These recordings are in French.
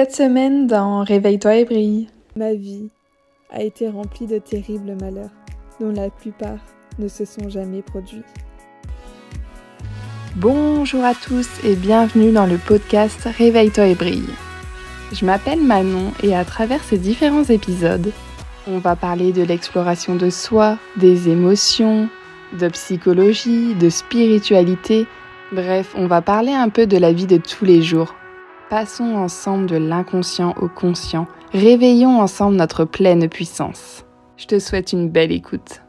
Cette semaine dans Réveille-toi et brille. Ma vie a été remplie de terribles malheurs, dont la plupart ne se sont jamais produits. Bonjour à tous et bienvenue dans le podcast Réveille-toi et brille. Je m'appelle Manon et à travers ces différents épisodes, on va parler de l'exploration de soi, des émotions, de psychologie, de spiritualité, bref, on va parler un peu de la vie de tous les jours Passons ensemble de l'inconscient au conscient, réveillons ensemble notre pleine puissance. Je te souhaite une belle écoute.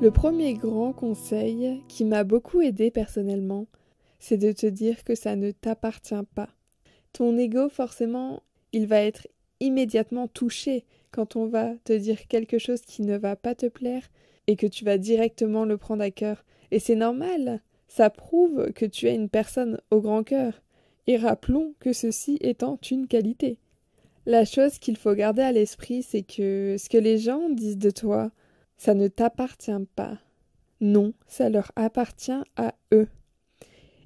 Le premier grand conseil qui m'a beaucoup aidé personnellement, c'est de te dire que ça ne t'appartient pas. Ton ego, forcément, il va être immédiatement touché quand on va te dire quelque chose qui ne va pas te plaire et que tu vas directement le prendre à cœur. Et c'est normal, ça prouve que tu es une personne au grand cœur et rappelons que ceci étant une qualité. La chose qu'il faut garder à l'esprit, c'est que ce que les gens disent de toi, ça ne t'appartient pas. Non, ça leur appartient à eux.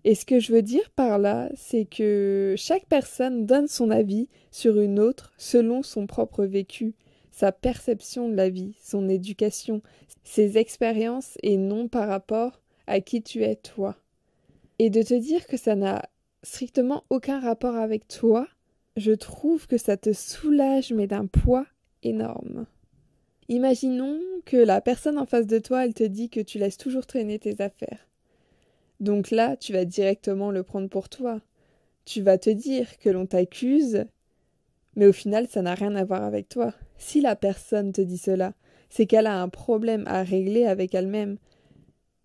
Et ce que je veux dire par là, c'est que chaque personne donne son avis sur une autre selon son propre vécu, sa perception de la vie, son éducation, ses expériences et non par rapport à qui tu es toi. Et de te dire que ça n'a strictement aucun rapport avec toi, je trouve que ça te soulage mais d'un poids énorme. Imaginons que la personne en face de toi, elle te dit que tu laisses toujours traîner tes affaires. Donc là, tu vas directement le prendre pour toi. Tu vas te dire que l'on t'accuse, mais au final, ça n'a rien à voir avec toi. Si la personne te dit cela, c'est qu'elle a un problème à régler avec elle-même.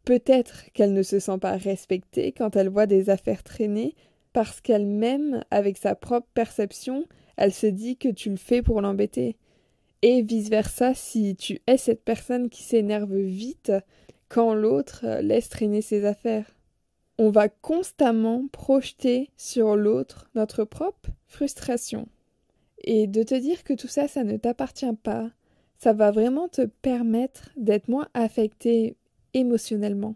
Peut-être qu'elle ne se sent pas respectée quand elle voit des affaires traîner parce qu'elle-même, avec sa propre perception, elle se dit que tu le fais pour l'embêter. Et vice-versa si tu es cette personne qui s'énerve vite quand l'autre laisse traîner ses affaires. On va constamment projeter sur l'autre notre propre frustration. Et de te dire que tout ça, ça ne t'appartient pas, ça va vraiment te permettre d'être moins affecté émotionnellement.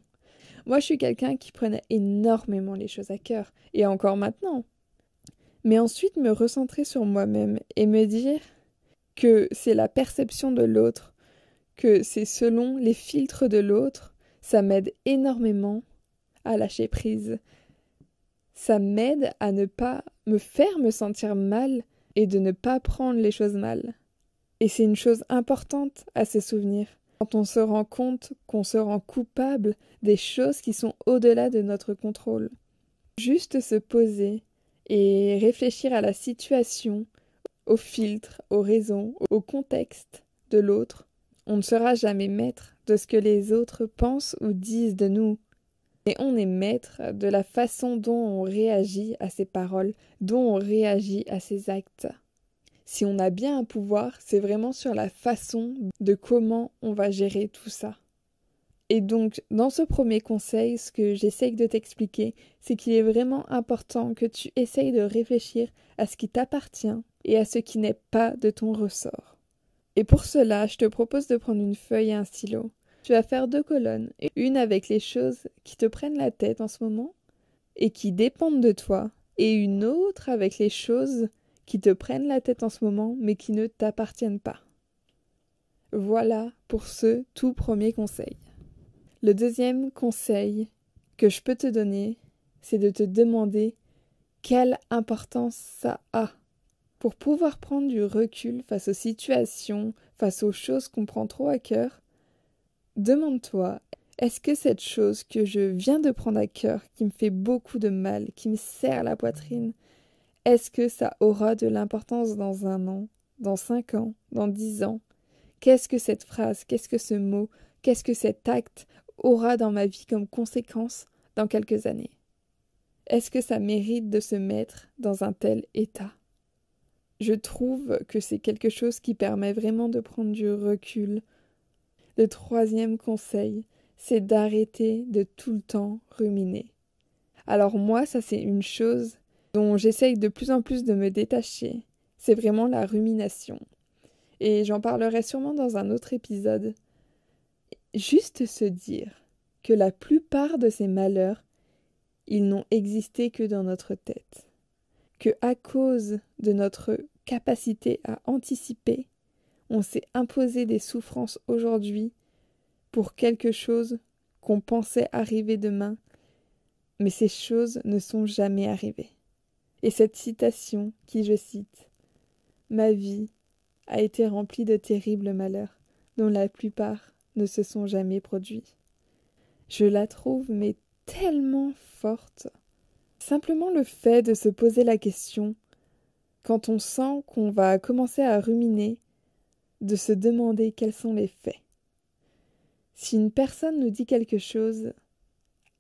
Moi, je suis quelqu'un qui prenait énormément les choses à cœur, et encore maintenant. Mais ensuite, me recentrer sur moi-même et me dire que c'est la perception de l'autre, que c'est selon les filtres de l'autre, ça m'aide énormément à lâcher prise. Ça m'aide à ne pas me faire me sentir mal et de ne pas prendre les choses mal. Et c'est une chose importante à se souvenir quand on se rend compte qu'on se rend coupable des choses qui sont au-delà de notre contrôle. Juste se poser et réfléchir à la situation, au filtre, aux raisons, au contexte de l'autre. On ne sera jamais maître de ce que les autres pensent ou disent de nous. Mais on est maître de la façon dont on réagit à ces paroles, dont on réagit à ces actes si on a bien un pouvoir, c'est vraiment sur la façon de comment on va gérer tout ça. Et donc, dans ce premier conseil, ce que j'essaye de t'expliquer, c'est qu'il est vraiment important que tu essayes de réfléchir à ce qui t'appartient et à ce qui n'est pas de ton ressort. Et pour cela, je te propose de prendre une feuille et un stylo. Tu vas faire deux colonnes, une avec les choses qui te prennent la tête en ce moment et qui dépendent de toi, et une autre avec les choses qui te prennent la tête en ce moment, mais qui ne t'appartiennent pas. Voilà pour ce tout premier conseil. Le deuxième conseil que je peux te donner, c'est de te demander quelle importance ça a. Pour pouvoir prendre du recul face aux situations, face aux choses qu'on prend trop à cœur, demande-toi est-ce que cette chose que je viens de prendre à cœur, qui me fait beaucoup de mal, qui me serre la poitrine, est-ce que ça aura de l'importance dans un an, dans cinq ans, dans dix ans? Qu'est-ce que cette phrase, qu'est-ce que ce mot, qu'est-ce que cet acte aura dans ma vie comme conséquence dans quelques années? Est-ce que ça mérite de se mettre dans un tel état? Je trouve que c'est quelque chose qui permet vraiment de prendre du recul. Le troisième conseil, c'est d'arrêter de tout le temps ruminer. Alors moi, ça c'est une chose dont j'essaye de plus en plus de me détacher, c'est vraiment la rumination. Et j'en parlerai sûrement dans un autre épisode. Juste se dire que la plupart de ces malheurs, ils n'ont existé que dans notre tête. que à cause de notre capacité à anticiper, on s'est imposé des souffrances aujourd'hui pour quelque chose qu'on pensait arriver demain, mais ces choses ne sont jamais arrivées. Et cette citation, qui je cite, Ma vie a été remplie de terribles malheurs, dont la plupart ne se sont jamais produits. Je la trouve mais tellement forte. Simplement le fait de se poser la question, quand on sent qu'on va commencer à ruminer, de se demander quels sont les faits. Si une personne nous dit quelque chose,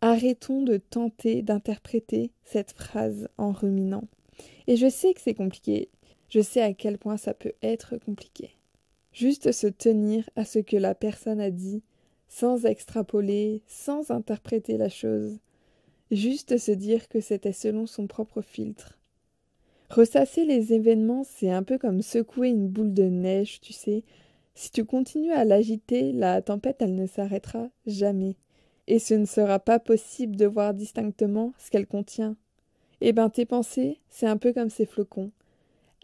arrêtons de tenter d'interpréter cette phrase en ruminant. Et je sais que c'est compliqué, je sais à quel point ça peut être compliqué. Juste se tenir à ce que la personne a dit, sans extrapoler, sans interpréter la chose, juste se dire que c'était selon son propre filtre, Ressasser les événements, c'est un peu comme secouer une boule de neige, tu sais. Si tu continues à l'agiter, la tempête, elle ne s'arrêtera jamais. Et ce ne sera pas possible de voir distinctement ce qu'elle contient. Eh ben, tes pensées, c'est un peu comme ces flocons.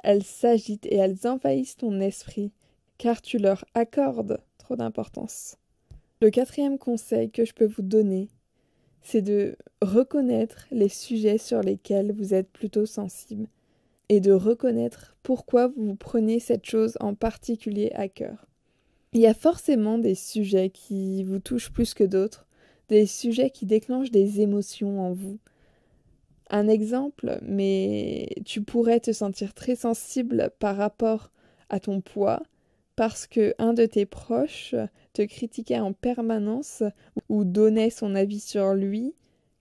Elles s'agitent et elles envahissent ton esprit, car tu leur accordes trop d'importance. Le quatrième conseil que je peux vous donner, c'est de reconnaître les sujets sur lesquels vous êtes plutôt sensible et de reconnaître pourquoi vous prenez cette chose en particulier à cœur. Il y a forcément des sujets qui vous touchent plus que d'autres, des sujets qui déclenchent des émotions en vous. Un exemple, mais tu pourrais te sentir très sensible par rapport à ton poids parce que un de tes proches te critiquait en permanence ou donnait son avis sur lui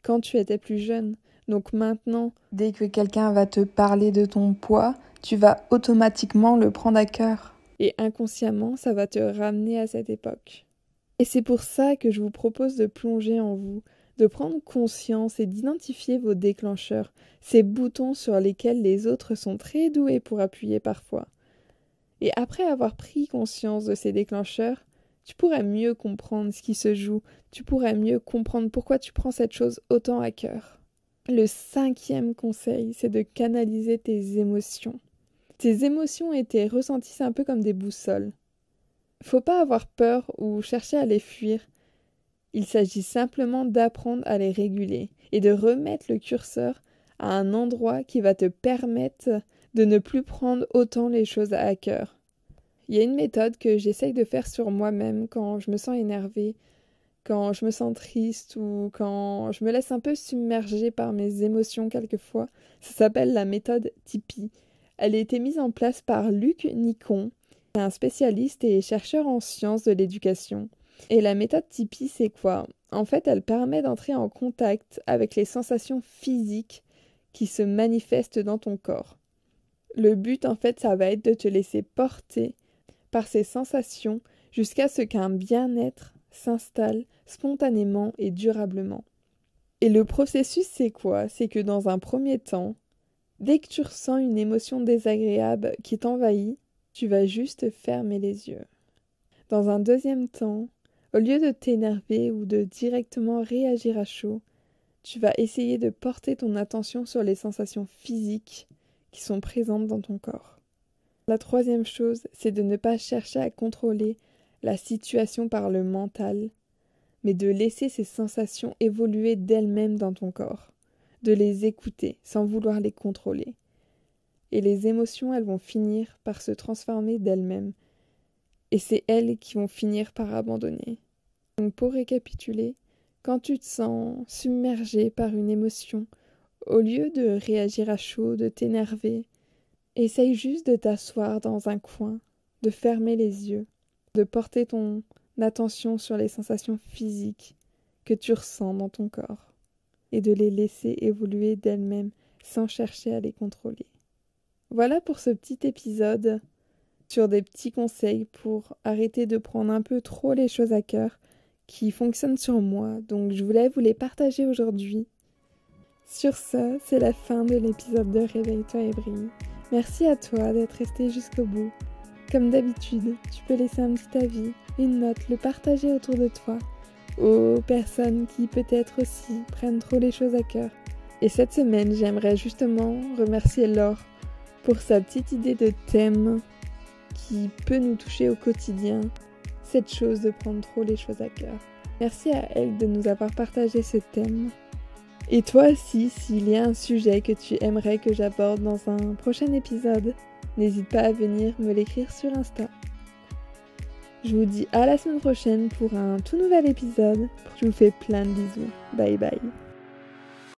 quand tu étais plus jeune. Donc maintenant, dès que quelqu'un va te parler de ton poids, tu vas automatiquement le prendre à cœur. Et inconsciemment, ça va te ramener à cette époque. Et c'est pour ça que je vous propose de plonger en vous, de prendre conscience et d'identifier vos déclencheurs, ces boutons sur lesquels les autres sont très doués pour appuyer parfois. Et après avoir pris conscience de ces déclencheurs, tu pourrais mieux comprendre ce qui se joue, tu pourrais mieux comprendre pourquoi tu prends cette chose autant à cœur. Le cinquième conseil, c'est de canaliser tes émotions. Tes émotions et tes ressentis, un peu comme des boussoles. Faut pas avoir peur ou chercher à les fuir. Il s'agit simplement d'apprendre à les réguler et de remettre le curseur à un endroit qui va te permettre de ne plus prendre autant les choses à cœur. Il y a une méthode que j'essaye de faire sur moi-même quand je me sens énervée quand je me sens triste ou quand je me laisse un peu submerger par mes émotions quelquefois. Ça s'appelle la méthode Tipeee. Elle a été mise en place par Luc Nicon, un spécialiste et chercheur en sciences de l'éducation. Et la méthode Tipeee, c'est quoi? En fait, elle permet d'entrer en contact avec les sensations physiques qui se manifestent dans ton corps. Le but, en fait, ça va être de te laisser porter par ces sensations jusqu'à ce qu'un bien-être s'installe spontanément et durablement. Et le processus, c'est quoi? C'est que dans un premier temps, dès que tu ressens une émotion désagréable qui t'envahit, tu vas juste fermer les yeux. Dans un deuxième temps, au lieu de t'énerver ou de directement réagir à chaud, tu vas essayer de porter ton attention sur les sensations physiques qui sont présentes dans ton corps. La troisième chose, c'est de ne pas chercher à contrôler la situation par le mental, mais de laisser ces sensations évoluer d'elles-mêmes dans ton corps, de les écouter sans vouloir les contrôler. Et les émotions, elles vont finir par se transformer d'elles-mêmes, et c'est elles qui vont finir par abandonner. Donc pour récapituler, quand tu te sens submergé par une émotion, au lieu de réagir à chaud, de t'énerver, essaye juste de t'asseoir dans un coin, de fermer les yeux, de porter ton attention sur les sensations physiques que tu ressens dans ton corps et de les laisser évoluer d'elles-mêmes sans chercher à les contrôler. Voilà pour ce petit épisode sur des petits conseils pour arrêter de prendre un peu trop les choses à cœur qui fonctionnent sur moi, donc je voulais vous les partager aujourd'hui. Sur ce, c'est la fin de l'épisode de Réveille-toi et brille. Merci à toi d'être resté jusqu'au bout. Comme d'habitude, tu peux laisser un petit avis, une note, le partager autour de toi aux personnes qui peut-être aussi prennent trop les choses à cœur. Et cette semaine, j'aimerais justement remercier Laure pour sa petite idée de thème qui peut nous toucher au quotidien, cette chose de prendre trop les choses à cœur. Merci à elle de nous avoir partagé ce thème. Et toi aussi, s'il y a un sujet que tu aimerais que j'aborde dans un prochain épisode, n'hésite pas à venir me l'écrire sur Insta. Je vous dis à la semaine prochaine pour un tout nouvel épisode. Je vous fais plein de bisous. Bye bye.